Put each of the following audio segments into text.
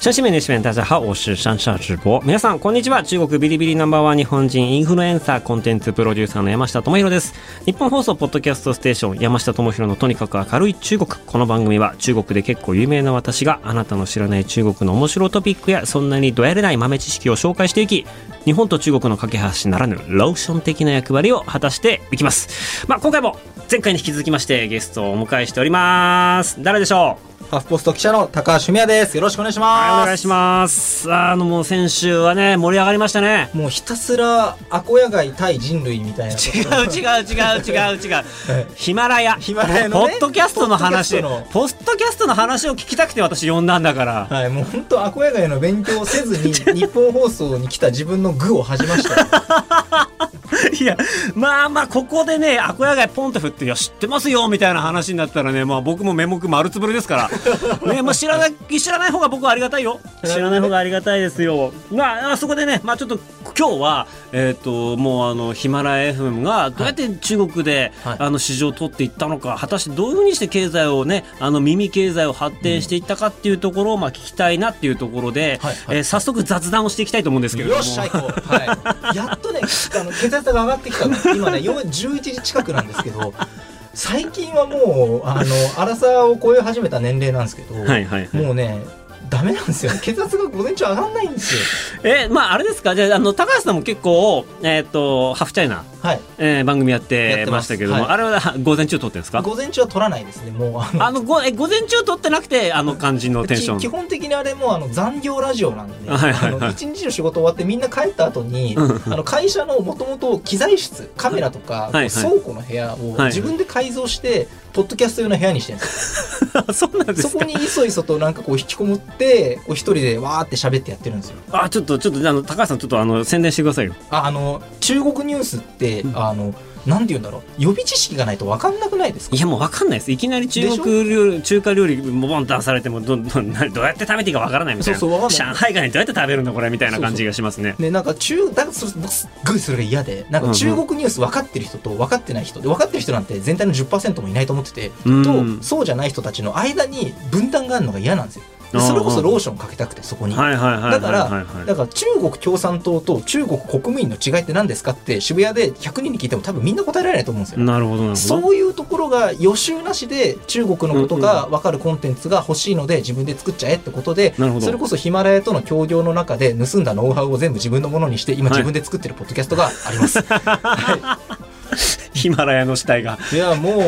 山西面的面大家好，我是山下直播。皆さんこんにちは。中国ビリビリナンバーワン日本人インフルエンサーコンテンツプロデューサーの山下智博です。日本放送ポッドキャストステーション山下智博のとにかく明るい中国。この番組は中国で結構有名な私があなたの知らない中国の面白トピックやそんなにどやれない豆知識を紹介していき、日本と中国の架け橋ならぬローション的な役割を果たしていきます。まあ今回も前回に引き続きましてゲストをお迎えしております。誰でしょう？ハーフポスト記者の高橋文也です。よろしくお願いします。はい、お願いします。あの、もう先週はね、盛り上がりましたね。もうひたすらアコヤ貝対人類みたいな違う違う違う違う違う。ヒマラヤ。ヒマラヤのねポッドキャストの話。ポッドキャストの話を聞きたくて私呼んだんだから。はい、もう本当アコヤ貝の勉強をせずに日本放送に来た自分の愚を恥じましたよ。いや、まあまあ、ここでね、アコヤ貝ポンと振って、いや、知ってますよ、みたいな話になったらね、まあ僕も目目丸つぶれですから。ね、まあ知らない、知らない方が僕はありがたいよ。知らない方がありがたいですよ。まあ、あそこでね、まあちょっと今日は、えっ、と、もうあの、ヒマラヤ FM がどうやって中国で、はいあの、市場を取っていったのか、果たしてどういうふうにして経済をね、あの、耳経済を発展していったかっていうところを、まあ聞きたいなっていうところで、はいはいえー早速雑談をしていきたいと思うんですけれども。よっしゃ行こう。はい。やっとね、あの血圧が上がってきたの。今ね、4 11時近くなんですけど。最近はもうあの荒さを超え始めた年齢なんですけど、はいはいはいもうねダメなんですよ血圧が午前中上がんないんですよえまああれですか？じゃああの高橋さんも結構えっ、とハーフチャイナ、はい。えー番組やっててましたけども、はい。あれは午前中撮ってるんですか？午前中は取らないですねもう。あのあのごえ午前中撮ってなくてあの感じのテンション。き基本的にあれもうあの残業ラジオなんで、はいはいはい。あの一日の仕事終わってみんな帰った後に、あの会社のもともと機材室カメラとか、はいはい。倉庫の部屋をはい自分で改造して、ポッドキャスト用の部屋にしてるんです。よ そうなんですか？そこにいそいそとなんかこう引きこもってこう一人でわーって喋ってやってるんですよ。あちょっとちょっとあの高橋さんちょっとあの宣伝してくださいよ。ああの中国ニュースって、あのなんて言うんだろう。予備知識がないと分かんなくないですか？いやもう分かんないです。いきなり中国料理中華料理ボンと出されてもどどなどうやって食べていいか分からないみたいな。そうそう上海ガニどうやって食べるんだこれみたいな感じがしますね。ね、なんか中だからそれ僕すっごいそれが嫌でなんか中国ニュース分かってる人と分かってない人で分かってる人なんて全体の10%もいないと思っててうん。とそうじゃない人たちの間に分担があるのが嫌なんですよそれこそローションかけたくてそこに。だからだから中国共産党と中国国民の違いって何ですかって渋谷で100人に聞いても多分みんな答えられないと思うんですよ。なるほどそういうところが予習なしで中国のことが分かるコンテンツが欲しいので自分で作っちゃえってことでそれこそヒマラヤとの協業の中で盗んだノウハウを全部自分のものにして今はい自分で作ってるポッドキャストがあります。は ヒマラヤの死体が。い、いやもう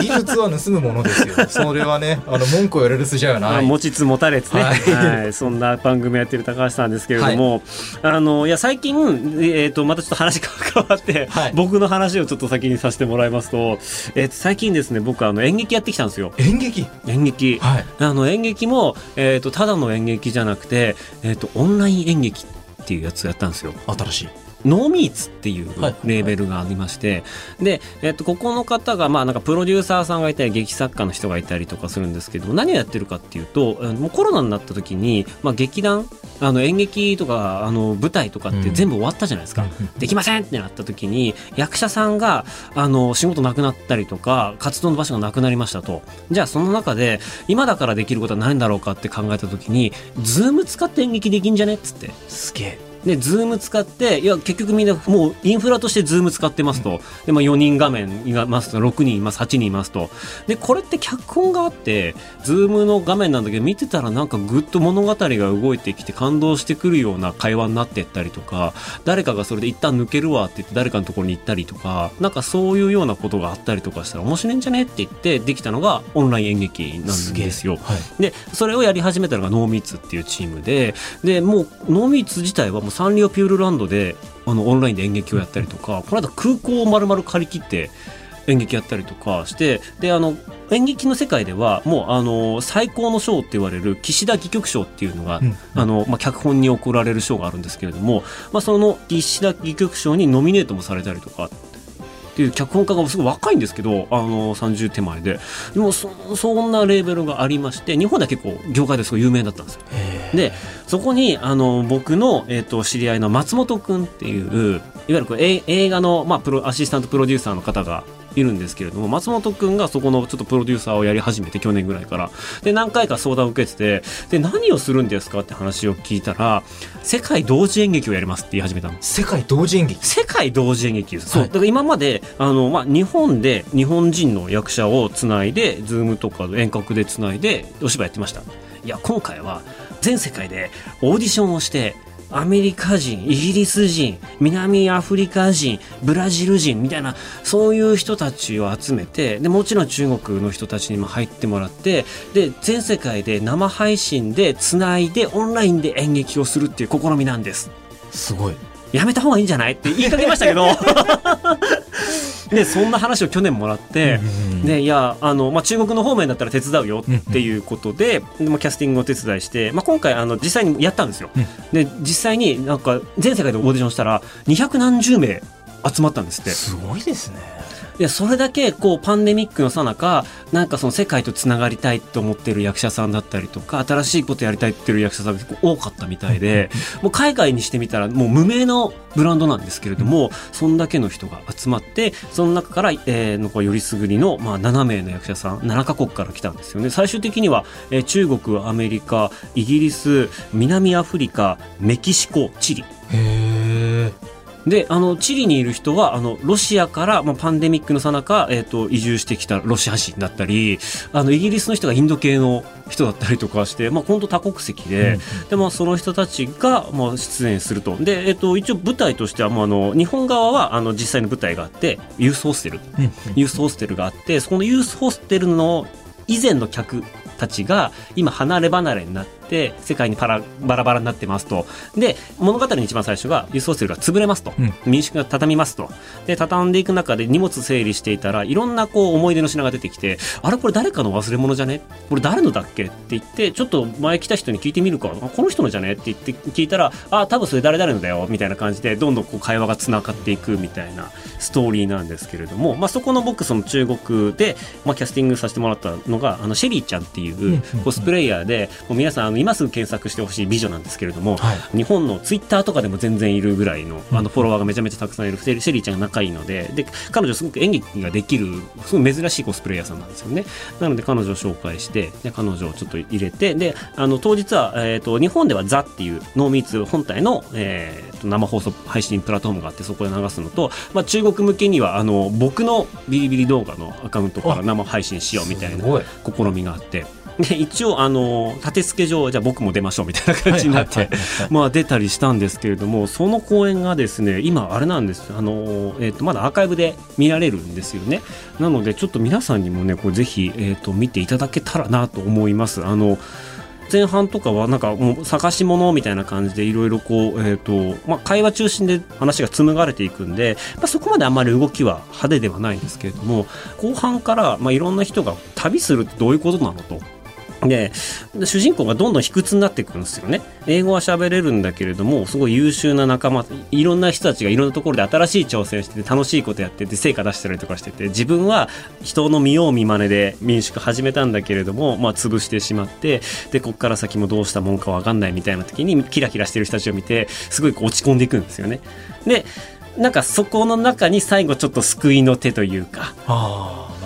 技術は盗むものですよ。それはねあの文句を言われる筋合いはない。持ちつ持たれつね、ははい。いそんな番組やってる高橋さんですけれども、あのいや最近、えー、とまたちょっと話が変わって、はい。僕の話をちょっと先にさせてもらいますと、えー、と最近ですね僕あの演劇やってきたんですよ。演劇？演劇、はい。あの演劇も、えー、とただの演劇じゃなくて、えー、とオンライン演劇っていうやつをやったんですよ。新しい。ノーミーツっていうはいレーベルがありまして、で、えっと、ここの方が、まあ、なんかプロデューサーさんがいたり、劇作家の人がいたりとかするんですけど、何をやってるかっていうと、もうコロナになった時に、まあ、劇団、あの、演劇とか、あの、舞台とかって全部終わったじゃないですか。できませんってなった時に、役者さんが、あの、仕事なくなったりとか、活動の場所がなくなりましたと。じゃあ、その中で、今だからできることは何だろうかって考えた時に、 Zoom 使って演劇できんじゃねっつって。すげえ。で、 Zoom 使って、いや、結局みんなもうインフラとして Zoom 使ってますと。で、まあ4人画面いますと、6人います、8人いますと。で、これって脚本があって、 Zoom の画面なんだけど、見てたらなんかぐっと物語が動いてきて感動してくるような会話になってったりとか、誰かがそれで一旦抜けるわって言って誰かのところに行ったりとか、なんかそういうようなことがあったりとかしたら面白いんじゃねって言ってできたのがオンライン演劇なんですよ。はい。で、それをやり始めたのがノーミーツっていうチームで、で、もうノーミーツ自体はもうサンリオピューロランドで、あの、オンラインで演劇をやったりとか、この間空港を丸々借り切って演劇やったりとかして、で、あの、演劇の世界ではもうあの最高の賞って言われる岸田戯曲賞っていうのが、うん。あのまあ、脚本に贈られる賞があるんですけれども、まあ、その岸田戯曲賞にノミネートもされたりとかっていう脚本家がすごい若いんですけどあの30手前で。でもそそんなレーベルがありまして日本では結構業界ですごい有名だったんですよ。でそこにあの僕の、えーと、知り合いの松本君っていういわゆるこれ映画の、まあ、プロアシスタントプロデューサーの方がいるんですけれども松本君がそこのちょっとプロデューサーをやり始めて去年ぐらいから。で何回か相談を受けててで何をするんですかって話を聞いたら世界同時演劇をやりますって言い始めたの。世界同時演劇？世界同時演劇です、はい、そうだから今まであの、まあ、日本で日本人の役者をつないで Zoom とか遠隔でつないでお芝居やってました。いや今回は全世界でオーディションをしてアメリカ人、イギリス人、南アフリカ人、ブラジル人みたいな、そういう人たちを集めて、で、もちろん中国の人たちにも入ってもらって、で、全世界で生配信でつないでオンラインで演劇をするっていう試みなんです。すごい。やめた方がいいんじゃない？って言いかけましたけど。でそんな話を去年もらって、でいやあの、まあ、中国の方面だったら手伝うよっていうことで、でもキャスティングを手伝いして、まあ、今回あの実際にやったんですよ。で実際になんか全世界でオーディションしたら二百何十名集まったんですって。すごいですねいやそれだけこうパンデミックのさなかなんかその世界とつながりたいと思ってる役者さんだったりとか新しいことやりたいっていう役者さんが結構多かったみたいでもう海外にしてみたらもう無名のブランドなんですけれども、そんだけの人が集まってその中から、えー、のよりすぐりの、まあ、7名の役者さん7カ国から来たんですよね。最終的には、えー、中国アメリカイギリス南アフリカメキシコチリ。へーであのチリにいる人はあのロシアから、まあ、パンデミックのさなか、移住してきたロシア人だったりあのイギリスの人がインド系の人だったりとかして、まあ、本当多国籍でうん、でまあ、その人たちが、まあ、出演すると。で、えーと、一応舞台としては、まあ、あの日本側はあの実際の舞台があってユースホステル、うん、ユースホステルがあってそこのユースホステルの以前の客たちが今離れ離れになって世界にパラバラバラになってますと。で物語の一番最初が輸送ルが潰れますと、うん、民宿が畳みますと。で畳んでいく中で荷物整理していたらいろんなこう思い出の品が出てきてあれこれ誰かの忘れ物じゃね？これ誰のだっけ？って言ってちょっと前来た人に聞いてみるか。この人のじゃね？って言って聞いたらあ多分それ誰々のだよ。みたいな感じでどんどんこう会話がつながっていくみたいなストーリーなんですけれども、まあ、そこの僕その中国で、まあ、キャスティングさせてもらったのがあのシェリーちゃんっていうコスプレイヤーでもう皆さんあの今すぐ検索してほしい美女なんですけれども、はい、日本のツイッターとかでも全然いるぐらいのあのフォロワーがめちゃめちゃたくさんいるシェリーちゃんが仲いいのでで彼女すごく演劇ができるすごい珍しいコスプレイヤーさんなんですよね。なので彼女を紹介してで彼女をちょっと入れてであの当日は、えーと、日本ではザっていうノーミーツ本体の、えーと、生放送配信プラットフォームがあってそこで流すのと、まあ、中国向けにはあの僕のビリビリ動画のアカウントから生配信しようみたいな試みがあって。で一応あの立て付け上じゃあ僕も出ましょうみたいな感じになってまあ出たりしたんですけれどもその公演がですね今あれなんです。あの、えー、とまだアーカイブで見られるんですよね。なのでちょっと皆さんにもねこれぜひ、えー、と見ていただけたらなと思います。あの前半とかはなんかもう探し物みたいな感じでいろいろこう、えーとまあ、会話中心で話が紡がれていくんで、まあ、そこまであんまり動きは派手ではないんですけれども後半から、まあ、いろんな人が旅するってどういうことなのとで主人公がどんどん卑屈になっていくんですよね。英語は喋れるんだけれどもすごい優秀な仲間いろんな人たちがいろんなところで新しい挑戦してて楽しいことやってて成果出したりとかしてて自分は人の見よう見まねで民宿始めたんだけれども、まあ、潰してしまってでここから先もどうしたもんか分かんないみたいな時にキラキラしてる人たちを見てすごい落ち込んでいくんですよね。でなんかそこの中に最後ちょっと救いの手というか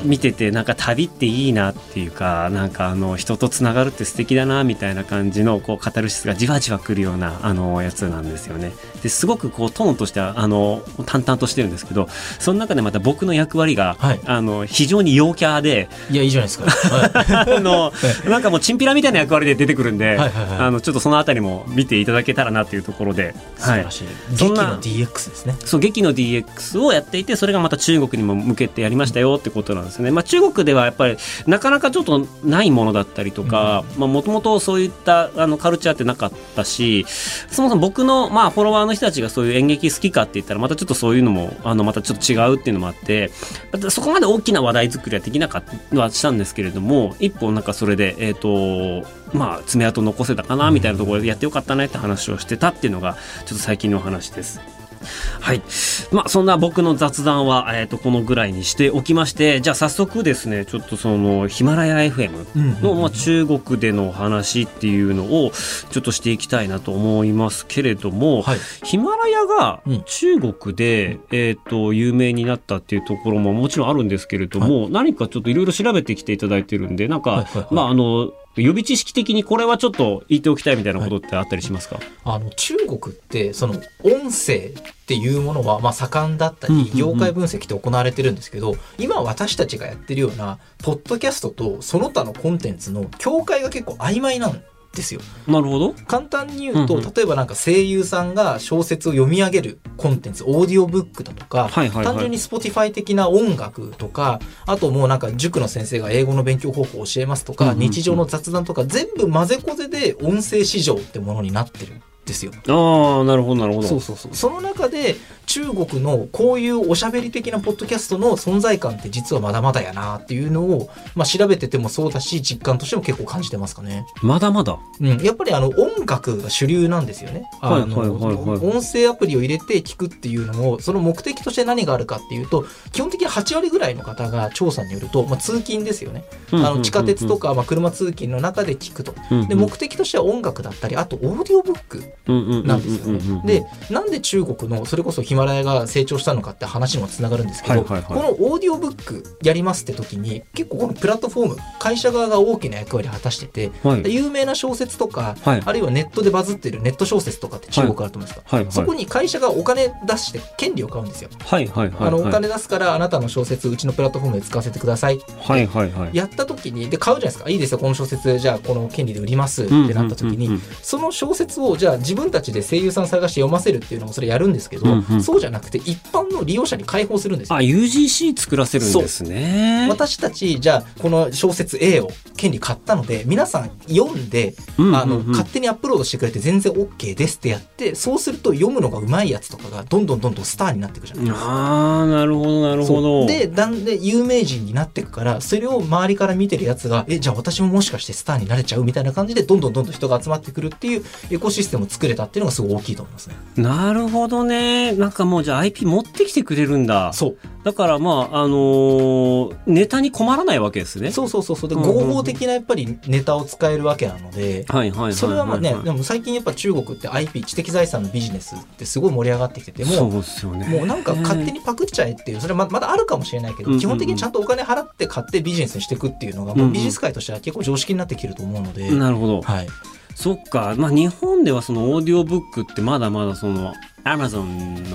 見ててなんか旅っていいなっていうかなんかあの人とつながるって素敵だなみたいな感じのこうカタルシスがじわじわくるようなあのやつなんですよね。ですごくこうトーンとしてはあの淡々としてるんですけどその中でまた僕の役割が、はい、あの非常に陽キャでいやいいじゃないですか、はい、あのなんかもうチンピラみたいな役割で出てくるんで、はいあのちょっとそのあたりも見ていただけたらなというところで素晴らしい、劇の DX ですね。そう劇の DX をやっていてそれがまた中国にも向けてやりましたよってことなんですね、まあ、中国ではやっぱりなかなかちょっとないものだったりとかもともとそういったあのカルチャーってなかったしそもそも僕の、まあ、フォロワーの人たちがそういう演劇好きかって言ったらまたちょっとそういうのもあのまたちょっと違うっていうのもあってそこまで大きな話題作りはできなかったはしたんですけれども一本なんかそれでえっ、ー、とまあ爪痕残せたかなみたいなところでやってよかったねって話をしてたっていうのがちょっと最近の話です。はい。まあ、そんな僕の雑談は、えっ、と、このぐらいにしておきまして、じゃあ早速ですね、ちょっとその、ヒマラヤ FM の、まあ、中国でのお話っていうのを、ちょっとしていきたいなと思いますけれども、はい。ヒマラヤがうん。中国で、えっ、と、有名になったっていうところももちろんあるんですけれども、何かちょっといろいろ調べてきていただいてるんで、なんか、はいはいはい。まあ、あの、予備知識的にこれはちょっと言っておきたいみたいなことってあったりしますか、あの中国ってその音声っていうものはまあ盛んだったり業界分析って行われてるんですけど今私たちがやってるようなポッドキャストとその他のコンテンツの境界が結構曖昧なんですよ。なるほど。簡単に言うと、うんうん例えばなんか声優さんが小説を読み上げるコンテンツオーディオブックだとか、はいはいはい単純に Spotify 的な音楽とかあともうなんか塾の先生が英語の勉強方法を教えますとか、うんうんうん日常の雑談とか全部混ぜこぜで音声市場ってものになってるんですよ。ああ、なるほど、なるほど。そうそうそうその中で中国のこういうおしゃべり的なポッドキャストの存在感って実はまだまだやなっていうのを、まあ、調べててもそうだし実感としても結構感じてますかね。まだまだ？うん、やっぱりあの音楽が主流なんですよね。はいはいはいはい音声アプリを入れて聞くっていうのもその目的として何があるかっていうと基本的に8割ぐらいの方が調査によると、まあ、通勤ですよね。あの地下鉄とか、まあ、車通勤の中で聞くと。で目的としては音楽だったりあとオーディオブックなんですよね。でなんで中国のそれこそヒマラヤが成長したのかって話にもつながるんですけど、このオーディオブックやりますって時に結構このプラットフォーム会社側が大きな役割を果たしてて、はい。有名な小説とか、はい。あるいはネットでバズってるネット小説とかって中国あると思うんですか、はい。そこに会社がお金出して権利を買うんですよ。はい。はい。はい。あのお金出すからあなたの小説うちのプラットフォームで使わせてくださいってはい。はい。はい。やった時にで買うじゃないですか。いいですよこの小説じゃあこの権利で売りますってなった時に、その小説をじゃあ自分たちで声優さん探して読ませるっていうのもそれやるんですけど、うんうんそうじゃなくて一般の利用者に開放するんですよ。あ、UGC 作らせるんですね。私たちじゃあこの小説 A を権利買ったので皆さん読んで、うんうんうんあの勝手にアップロードしてくれて全然 OK ですってやってそうすると読むのがうまいやつとかがどんどんどんどんスターになっていくじゃないですか。ああ、なるほどなるほど。でだんで有名人になっていくからそれを周りから見てるやつがえじゃあ私ももしかしてスターになれちゃうみたいな感じでどんどんどんどん人が集まってくるっていうエコシステムを作れたっていうのがすごい大きいと思いますね。なるほどね。なんかもうじゃあ IP 持ってきてくれるんだ。そうだからまあ、あのーネタに困らないわけですね。そうそうそうそうで合法的なやっぱりネタを使えるわけなので。はいはい。それはまあね、でも最近やっぱ中国って IP 知的財産のビジネスってすごい盛り上がってきててもそううですよね。もうなんか勝手にパクっちゃえっていうそれはままだあるかもしれないけど、基本的にちゃんとお金払って買ってビジネスにしていくっていうのがもうビジネス界としては結構常識になってきてると思うので、なるほど。はい、そっか。まあ日本ではそのオーディオブックってまだまだその Amazon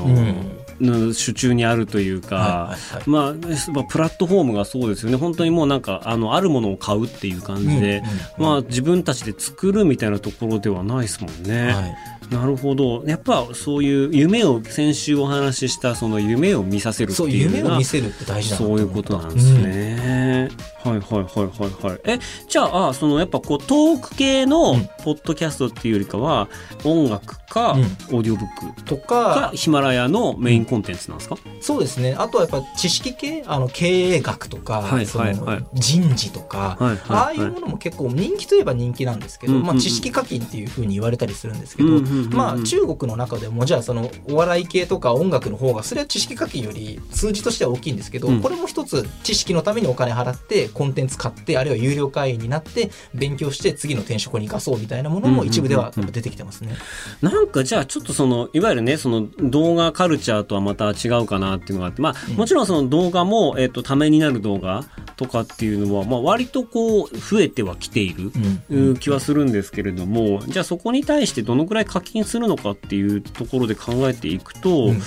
の,、の手中にあるというか、まあ、まあプラットフォームがそうですよね。本当にもうなんか、あの、あるものを買うっていう感じで、うんうんうんまあ自分たちで作るみたいなところではないですもんね。はいなるほど。やっぱそういう夢を、先週お話ししたその夢を見させるっていうのが夢を見せるって大事そういうことなんですね。はいはいはいはいはい。え、じゃあ、そのやっぱこうトーク系のうん。ポッドキャストっていうよりかは、音楽か、うん。オーディオブックとかか、ヒマラヤのメインコンテンツなんですか、そうですね。あとはやっぱ知識系？あの経営学とか、はいはいはい。人事とか、はいはいああいうものも結構人気といえば人気なんですけど、うんうんうん。まあ、知識課金っていうふうに言われたりするんですけど、うんうんうんうん。まあ、中国の中でもじゃあそのお笑い系とか音楽の方がそれは知識課金より数字としては大きいんですけど、うん。これも一つ知識のためにお金払ってコンテンツ買ってあるいは有料会員になって勉強して次の転職に生かそうみたいなものも一部では出てきてますね。なんかじゃあちょっとそのいわゆるねその動画カルチャーとはまた違うかなっていうのがあってまあ、うんもちろんその動画も、えっとためになる動画とかっていうのは、まあ、割とこう増えてはきている。気はするんですけれども、じゃあそこに対してどのくらい課金するのかっていうところで考えていくと、うん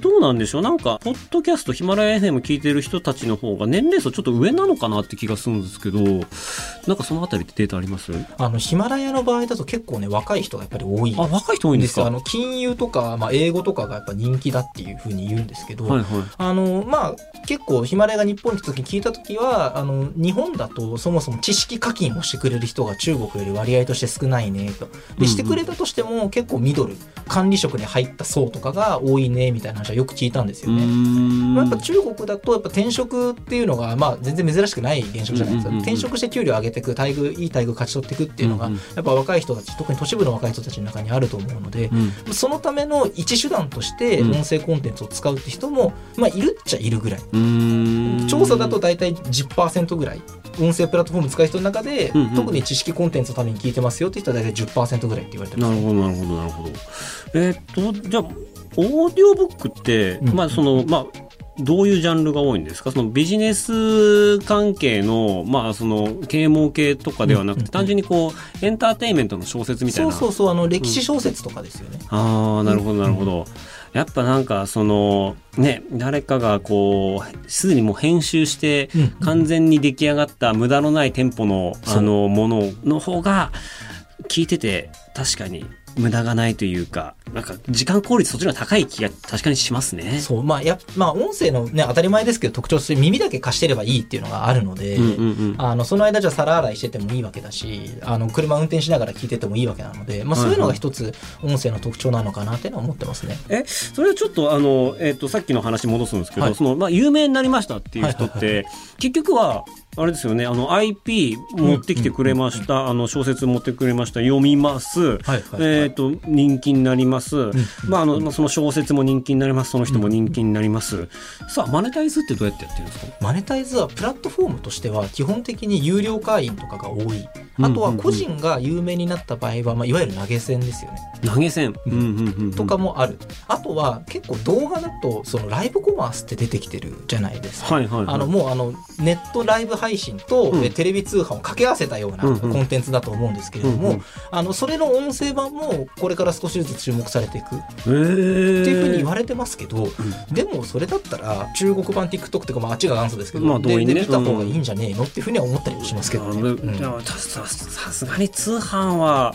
どうなんでしょう？なんか、ポッドキャスト、ヒマラヤ FM 聞いてる人たちの方が年齢層ちょっと上なのかなって気がするんですけど、なんかそのあたりってデータあります？あのヒマラヤの場合だと結構ね若い人がやっぱり多い。あ、若い人多いんですすよあの金融とか、まあ、英語とかがやっぱ人気だっていうふうに言うんですけど、はいはい。あのまあ結構ヒマラヤが日本に来た時に聞いた時ははあの日本だとそもそも知識課金をしてくれる人が中国より割合として少ないねと。でしてくれたとしても結構ミドル管理職に入った層とかが多いねみたいな話はよく聞いたんですよね。まあ、やっぱ中国だとやっぱ転職っていうのがまあ全然珍しくない現象じゃないですか、転職して給料上げていく待遇いい待遇勝ち取っていくっていうのがやっぱ若い人たち特に都市部の若い人たちの中にあると思うので、そのための一手段として音声コンテンツを使うって人も、まあ、いるっちゃいるぐらい。調査だと大体10%ぐらい。音声プラットフォーム使う人の中で、うんうん、特に知識コンテンツのために聞いてますよって人は大体10%ぐらいって言われてます、なるほどなるほどなるほど。えー、っとじゃあオーディオブックって、うん、まあそのまあどういうジャンルが多いんですか？そのビジネス関係の、まあ、その啓蒙系とかではなくて、単純にこうエンターテインメントの小説みたいな。そうそうそうあの歴史小説とかですよね、うん、ああなるほどなるほど、やっぱなんかそのね誰かがこうすでにもう編集して完全に出来上がった無駄のないテンポのあのものの方が聞いてて確かに無駄がないというか、なんか時間効率そっちの方が高い気が確かにしますね。そう、まあ、や、まあ、音声のね、当たり前ですけど特徴として耳だけ貸してればいいっていうのがあるので、うんうんうん、あの、その間じゃ皿洗いしててもいいわけだし、あの、車運転しながら聞いててもいいわけなので、まあ、そういうのが一つ音声の特徴なのかなっていうのは思ってますね。え、それはちょっとあの、えっ、ー、と、さっきの話戻すんですけど、はい、その、まあ、有名になりましたっていう人って、はいはいはい、結局は、あれですよね、あの IP 持ってきてくれました、あの小説持ってくれました、読みます、はいはいはい、えっ、ー、と人気になります、うん、まああのその小説も人気になります、その人も人気になります。さあマネタイズってどうやってやってるんですか？マネタイズはプラットフォームとしては基本的に有料会員とかが多い。あとは個人が有名になった場合は、まあ、いわゆる投げ銭ですよね。投げ銭、うん。うんうん、とかもある。あとは結構動画だとそのライブコマースって出てきてるじゃないですか。はいはいはい、あのもうあのネットライブ配信と、うん、テレビ通販を掛け合わせたようなコンテンツだと思うんですけれども、うんうん、あのそれの音声版もこれから少しずつ注目されていく。っていうふうに言われてますけど、でもそれだったら中国版 TikTok とか、まあ、あっちが元祖ですけど、まあ、で、ね、で見た方がいいんじゃねえのっていうふうには思ったりもしますけどね。うん、さすがに通販は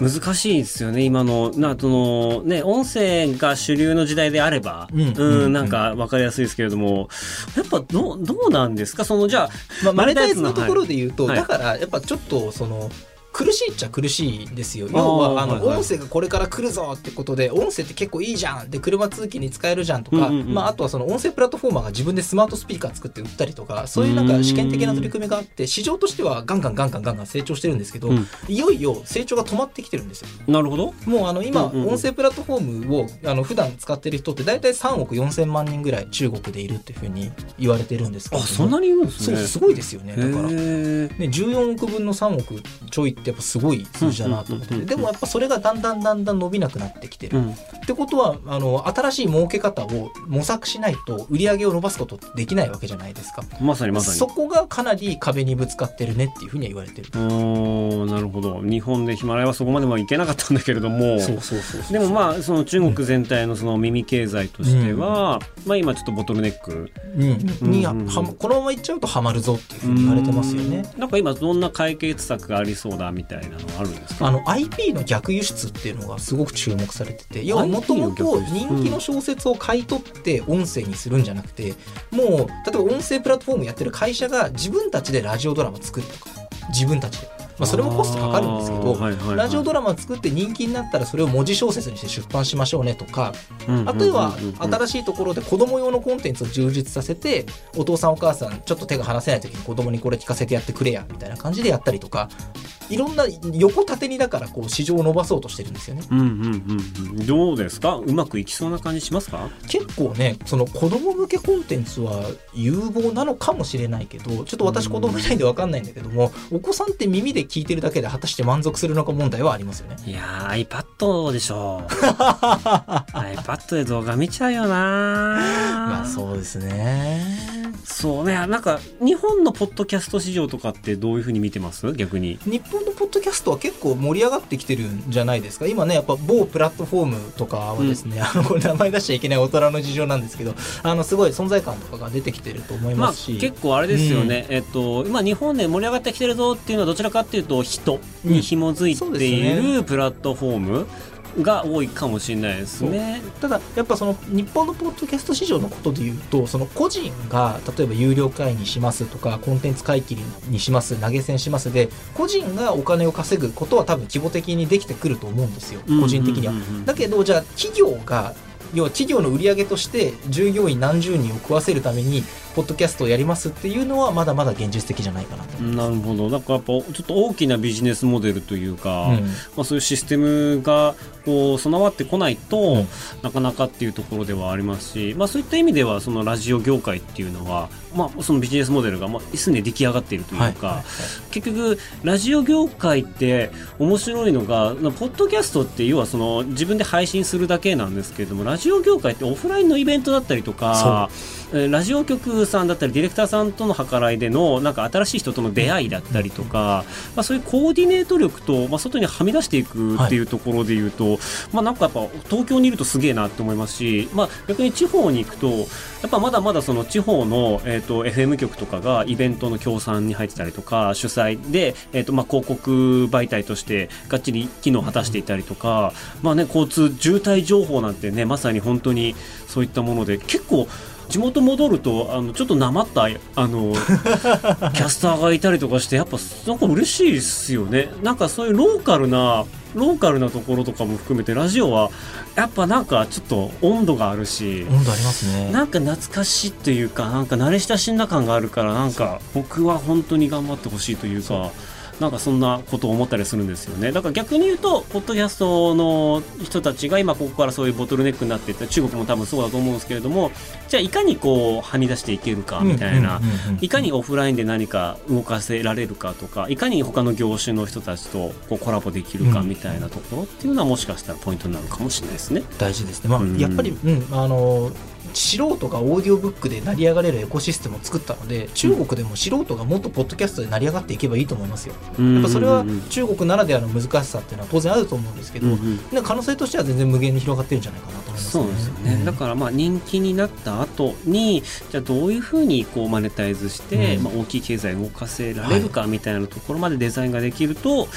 難しいですよね今の。なそのね音声が主流の時代であれば、うん、うん、なんか分かりやすいですけれども。やっぱどどうなんですか？そのじゃあ、まあ、マネタイズのところで言うと、はい、だからやっぱちょっとその苦しいっちゃ苦しいんですよ。要はあの、音声がこれから来るぞってことで音声って結構いいじゃんで車通勤に使えるじゃんとか、まあ、あとはその音声プラットフォーマーが自分でスマートスピーカー作って売ったりとかそういうなんか試験的な取り組みがあって市場としてはガンガンガンガンガンガン成長してるんですけど、うん、いよいよ成長が止まってきてるんですよ。なるほど。もうあの今、音声プラットフォームをあの普段使ってる人って大体3億4千万人ぐらい中国でいるっていうふうに言われてるんですけど。あそんなにいるんですね。そうすごいですよね。だから、ね、14億分の3億ちょいってやっぱすごい数字だなと思ってて。でもやっぱそれがだんだんだんだん伸びなくなってきてる、うん、ってことはあの新しい儲け方を模索しないと売り上げを伸ばすことできないわけじゃないですか。まさにまさに。そこがかなり壁にぶつかってるねっていうふうには言われてる。おなるほど。日本でヒマラヤはそこまではいけなかったんだけれども。でもまあその中国全体のその耳経済としては、うん、まあ今ちょっとボトルネック、うん。にはこのままいっちゃうとはまるぞっていうふうに言われてますよね。なんか今どんな解決策がありそうだみたいなのあるんですか？あの IP の逆輸出っていうのがすごく注目されてて要はもともと人気の小説を買い取って音声にするんじゃなくて、もう例えば音声プラットフォームやってる会社が自分たちでラジオドラマ作るとか自分たちで。まあ、それもコストかかるんですけど、はいはいはい、ラジオドラマ作って人気になったらそれを文字小説にして出版しましょうねとか、あとは新しいところで子供用のコンテンツを充実させてお父さんお母さんちょっと手が離せない時に子供にこれ聞かせてやってくれやみたいな感じでやったりとかいろんな横縦にだからこう市場を伸ばそうとしてるんですよね。うんうんうん、どうですか？うまくいきそうな感じしますか？結構ねその子供向けコンテンツは有望なのかもしれないけどちょっと私子供いないんで分かんないんだけどもお子さんって耳で聞いてるだけで果たして満足するのか問題はありますよね。いや iPad でしょう。iPad で動画見ちゃうよなまあそうですね。そうねなんか日本のポッドキャスト市場とかってどういうふうに見てます？逆に日本のポッドキャストは結構盛り上がってきてるんじゃないですか？今ねやっぱ某プラットフォームとかはですね、うん、あのこれ名前出しちゃいけない大人の事情なんですけどあのすごい存在感とかが出てきてると思いますし、まあ、結構あれですよね、うん、えっと今日本で盛り上がってきてるぞっていうのはどちらかっていうと人に紐づいているプラットフォーム、が多いかもしれないですね。ただやっぱその日本のポッドキャスト市場のことで言うとその個人が例えば有料会にしますとかコンテンツ回帰にします投げ銭しますで個人がお金を稼ぐことは多分規模的にできてくると思うんですよ個人的には。だけどじゃあ企業が要は企業の売り上げとして従業員何十人を食わせるためにポッドキャストをやりますっていうのはまだまだ現実的じゃないかなと。なるほど。なんかやっぱちょっと大きなビジネスモデルというか、うん、まあ、そういうシステムがこう備わってこないと、うん、なかなかっていうところではありますし、まあ、そういった意味ではそのラジオ業界っていうのは、まあ、そのビジネスモデルがまあすでに出来上がっているというか、はい。はいはい、結局ラジオ業界って面白いのがポッドキャストって要はその自分で配信するだけなんですけれどもラジオ業界ってオフラインのイベントだったりとかラジオ局さんだったりディレクターさんとの計らいでのなんか新しい人との出会いだったりとか、まあ、そういうコーディネート力と、まあ、外にはみ出していくっていうところでいうと、はい、まあ、なんかやっぱ東京にいるとすげえなって思いますし、まあ、逆に地方に行くとやっぱまだまだその地方の、えーと、FM 局とかがイベントの協賛に入ってたりとか主催で、えーとまあ、広告媒体としてがっちり機能を果たしていたりとか、まあね、交通渋滞情報なんてねまさに本当にそういったもので結構地元戻るとあのちょっとなまったあの キャスターがいたりとかしてやっぱなんか嬉しいですよねなんかそういうローカルなローカルなところとかも含めてラジオはやっぱなんかちょっと温度があるし温度ありますねなんか懐かしいっていうかなんか慣れ親しんだ感があるからなんか僕は本当に頑張ってほしいというか。なんかそんなことを思ったりするんですよね。だから逆に言うとポッドキャストの人たちが今ここからそういうボトルネックになっていった中国も多分そうだと思うんですけれどもじゃあいかにこうはみ出していけるかみたいな。いかにオフラインで何か動かせられるかとかいかに他の業種の人たちとこうコラボできるかみたいなところっていうのはもしかしたらポイントになるかもしれないですね。大事ですね、まあ、うん、やっぱり、うん、あの素人がオーディオブックで成り上がれるエコシステムを作ったので中国でも素人がもっとポッドキャストで成り上がっていけばいいと思いますよ。やっぱそれは中国ならではの難しさっていうのは当然あると思うんですけど、うんうん、可能性としては全然無限に広がってるんじゃないかなと思います、ね、そうですよね、うん、だからまあ人気になった後にじゃあどういうふうにこうマネタイズして、うん、まあ、大きい経済を動かせられるかみたいなところまでデザインができると、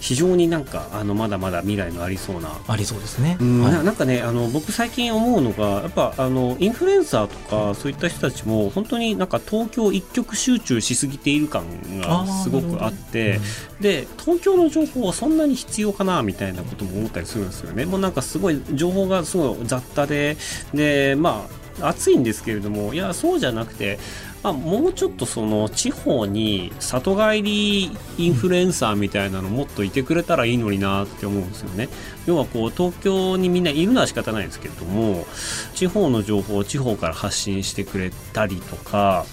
非常になんかあのまだまだ未来のありそうな。ありそうですね、うん。はい、なんかねあの僕最近思うのがやっぱあのインフルエンサーとかそういった人たちも本当になんか東京一極集中しすぎている感がすごくあってで東京の情報はそんなに必要かなみたいなことも思ったりするんですよね。もうなんかすごい情報がすごい雑多ででまあ暑いんですけれどもいやそうじゃなくてまあ、もうちょっとその地方に里帰りインフルエンサーみたいなのもっといてくれたらいいのになって思うんですよね。要はこう東京にみんないるのは仕方ないですけれども地方の情報を地方から発信してくれたりとか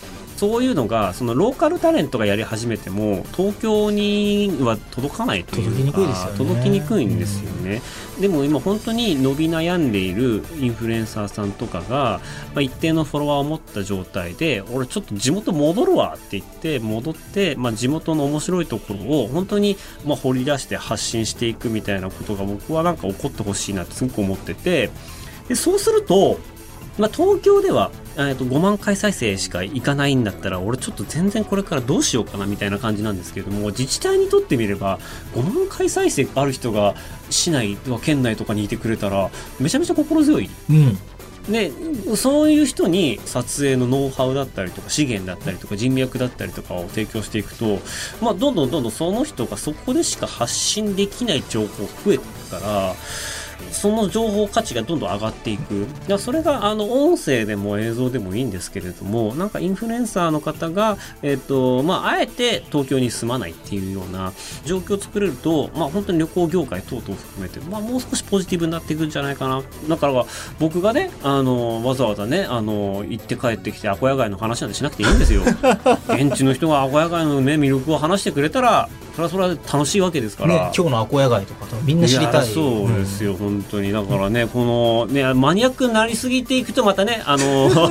そういうのがそのローカルタレントがやり始めても東京には届かないというか届きにくいんですよね。でも今本当に伸び悩んでいるインフルエンサーさんとかが、まあ、一定のフォロワーを持った状態で俺ちょっと地元戻るわって言って戻って、まあ、地元の面白いところを本当にまあ掘り出して発信していくみたいなことが僕はなんか起こってほしいなってすごく思っててでそうするとまあ、東京では、えー、と5万回再生しかいかないんだったら俺ちょっと全然これからどうしようかなみたいな感じなんですけれども自治体にとってみれば5万回再生ある人が市内とか県内とかにいてくれたらめちゃめちゃ心強い。うんでそういう人に撮影のノウハウだったりとか資源だったりとか人脈だったりとかを提供していくと、まあ、どんどんどんどんその人がそこでしか発信できない情報増えてくからその情報価値がどんどん上がっていく。だそれが、あの、音声でも映像でもいいんですけれども、なんかインフルエンサーの方が、えっ、ー、と、まあ、あえて東京に住まないっていうような状況を作れると、まあ、本当に旅行業界等々含めて、まあ、もう少しポジティブになっていくんじゃないかな。だから、僕がね、あの、わざわざね、あの、行って帰ってきて、アコヤ街の話なんてしなくていいんですよ。現地の人がアコヤ街のね、魅力を話してくれたら、それはそれは楽しいわけですから、ね、今日のアコヤ街とかみんな知りたい。そうですよ、うん、本当に。だからね、このねマニアックになりすぎていくとまたねあの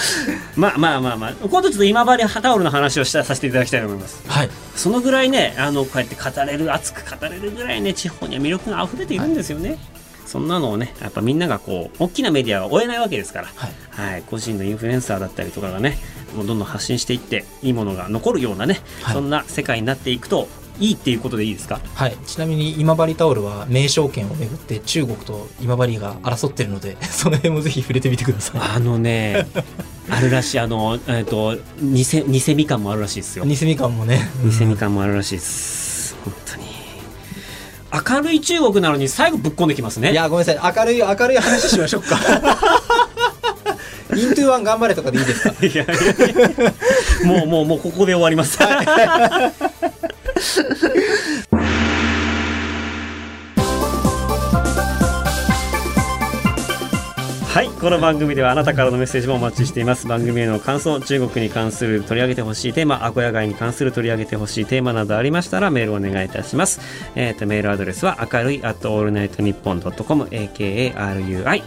まあまあまあまあ今度ちょっと今治タオルの話をしたさせていただきたいと思います、はい、そのぐらいねあのこうやって語れる熱く語れるぐらいね地方には魅力が溢れているんですよね、はいそんなのをね、やっぱみんながこう、大きなメディアは追えないわけですから、はい、はい、個人のインフルエンサーだったりとかがね、もうどんどん発信していって、いいものが残るようなね、はい、そんな世界になっていくといいっていうことでいいですか？はい、ちなみに今治タオルは名称権をめぐって中国と今治が争ってるので その辺もぜひ触れてみてください。あのね あるらしいあのえっ、と偽偽みかんもあるらしいですよ。偽みかんもね。偽みかんもあるらしいです。本当に明るい中国なのに最後ぶっこんできますね。いやごめんなさい。明るい明るい話しましょうか。イントゥワン頑張れとかでいいですか？いやいやいや。もうもうもうここで終わります。はいこの番組ではあなたからのメッセージもお待ちしています。番組への感想中国に関する取り上げてほしいテーマアコヤガイに関する取り上げてほしいテーマなどありましたらメールをお願いいたします。えっ、とメールアドレスは明るい at all night nippon com akarui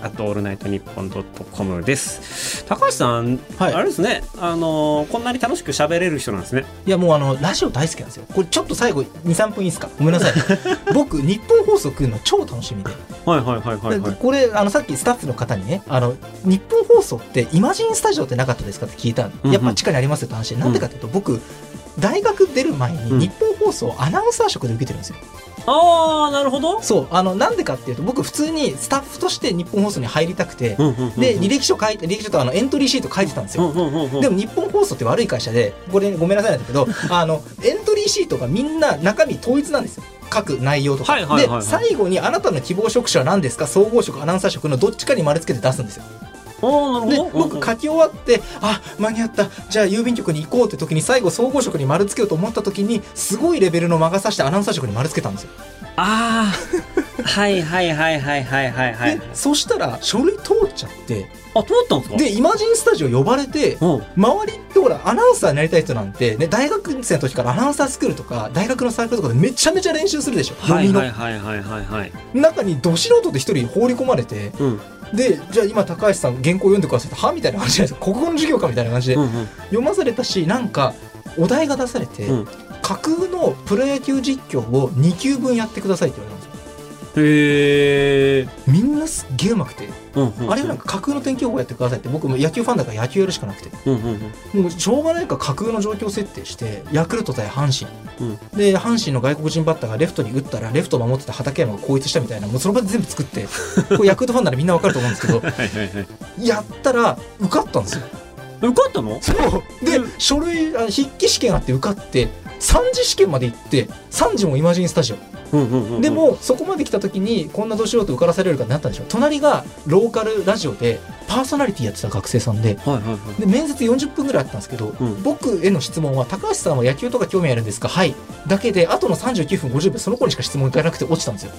at all night nippon com です。高橋さん、はい。あれですね。あのーこんなに楽しく喋れる人なんですね。いやもうあのラジオ大好きなんですよ。これちょっと最後23分いいですか？ごめんなさい。僕日本放送来るの超楽しみで。はいはいはいはいはい。でこれあのさっきスタッフの方にねあの日本放送ってイマジンスタジオってなかったですかって聞いたうんうん。やっぱ地下にありますよって話で。なんでかっていうと僕大学出る前うん。に日本放送アナウンサー職で受けてるんですよ。ああなるほど。そう。あのなんでかっていうと僕普通にスタッフとして日本放送に入りたくてうんうんうんうん。で履歴書書いて履歴書とあのエントリーシート書いてたんですよ。うんうんうんうん。でも日本放送って悪い会社でこれごめんなさいなんだけどあのエントリーシートがみんな中身統一なんですよ書く内容とか、はいはいはいはい。で最後にあなたの希望職種は何ですか？総合職アナウンサー職のどっちかに丸つけて出すんですよ。で僕書き終わってあ間に合った。じゃあ郵便局に行こうって時に最後総合職に丸つけようと思った時にすごいレベルの魔が差してアナウンサー職に丸つけたんですよ、ああはいはいはいはいはいはいはい。でそしたら書類通っちゃって。あ通ったんですか？でイマジンスタジオ呼ばれてうん。周りってほらアナウンサーになりたい人なんて、ね、大学生の時からアナウンサースクールとか大学のサークルとかでめちゃめちゃ練習するでしょ。はいはいはいはいはいはい。中にど素人で一人放り込まれてうん。でじゃあ今高橋さん原稿読んでくださいってはみたいな感じじゃないです。か 国語の授業かみたいな感じで、うんうん。読まされたしなんかお題が出されて、うん。架空のプロ野球実況を2級分やってくださいって言われへえみんなすっげえうまくて、うんうん。うんあれなんか架空の天気予報やってくださいって僕も野球ファンだから野球やるしかなくて。うんうんうん。もうしょうがないから架空の状況設定してヤクルト対阪神、うん。で阪神の外国人バッターがレフトに打ったらレフト守ってた畠山が後逸したみたいなもうその場で全部作って これヤクルトファンならみんなわかると思うんですけど。はいやったら受かったんですよ。受かったの？そう。で、うん書類あ筆記試験あって受かって3次試験まで行って3次もイマジンスタジオでもそこまで来た時にこんなどうしようと受からされるかってなったんでしょ。隣がローカルラジオでパーソナリティやってた学生さんではいはいはい。で面接40分ぐらいあったんですけど、うん。僕への質問は高橋さんは野球とか興味あるんですか？はい。だけであとの39分50秒その子にしか質問いかなくて落ちたんですよ。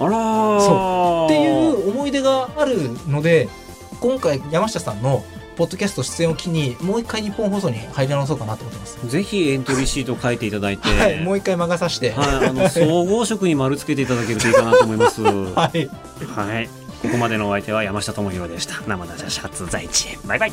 あらー。そっていう思い出があるので今回山下さんのポッドキャスト出演を機にもう一回日本放送に入り直そうかなと思ってます、ぜひエントリーシートを書いていただいて はいもう一回魔が差してはい、あの総合職に丸つけていただけるといいかなと思います。は はいい、ここまでのお相手は山下智博でした。生田シャツ在地へ、バイバイ。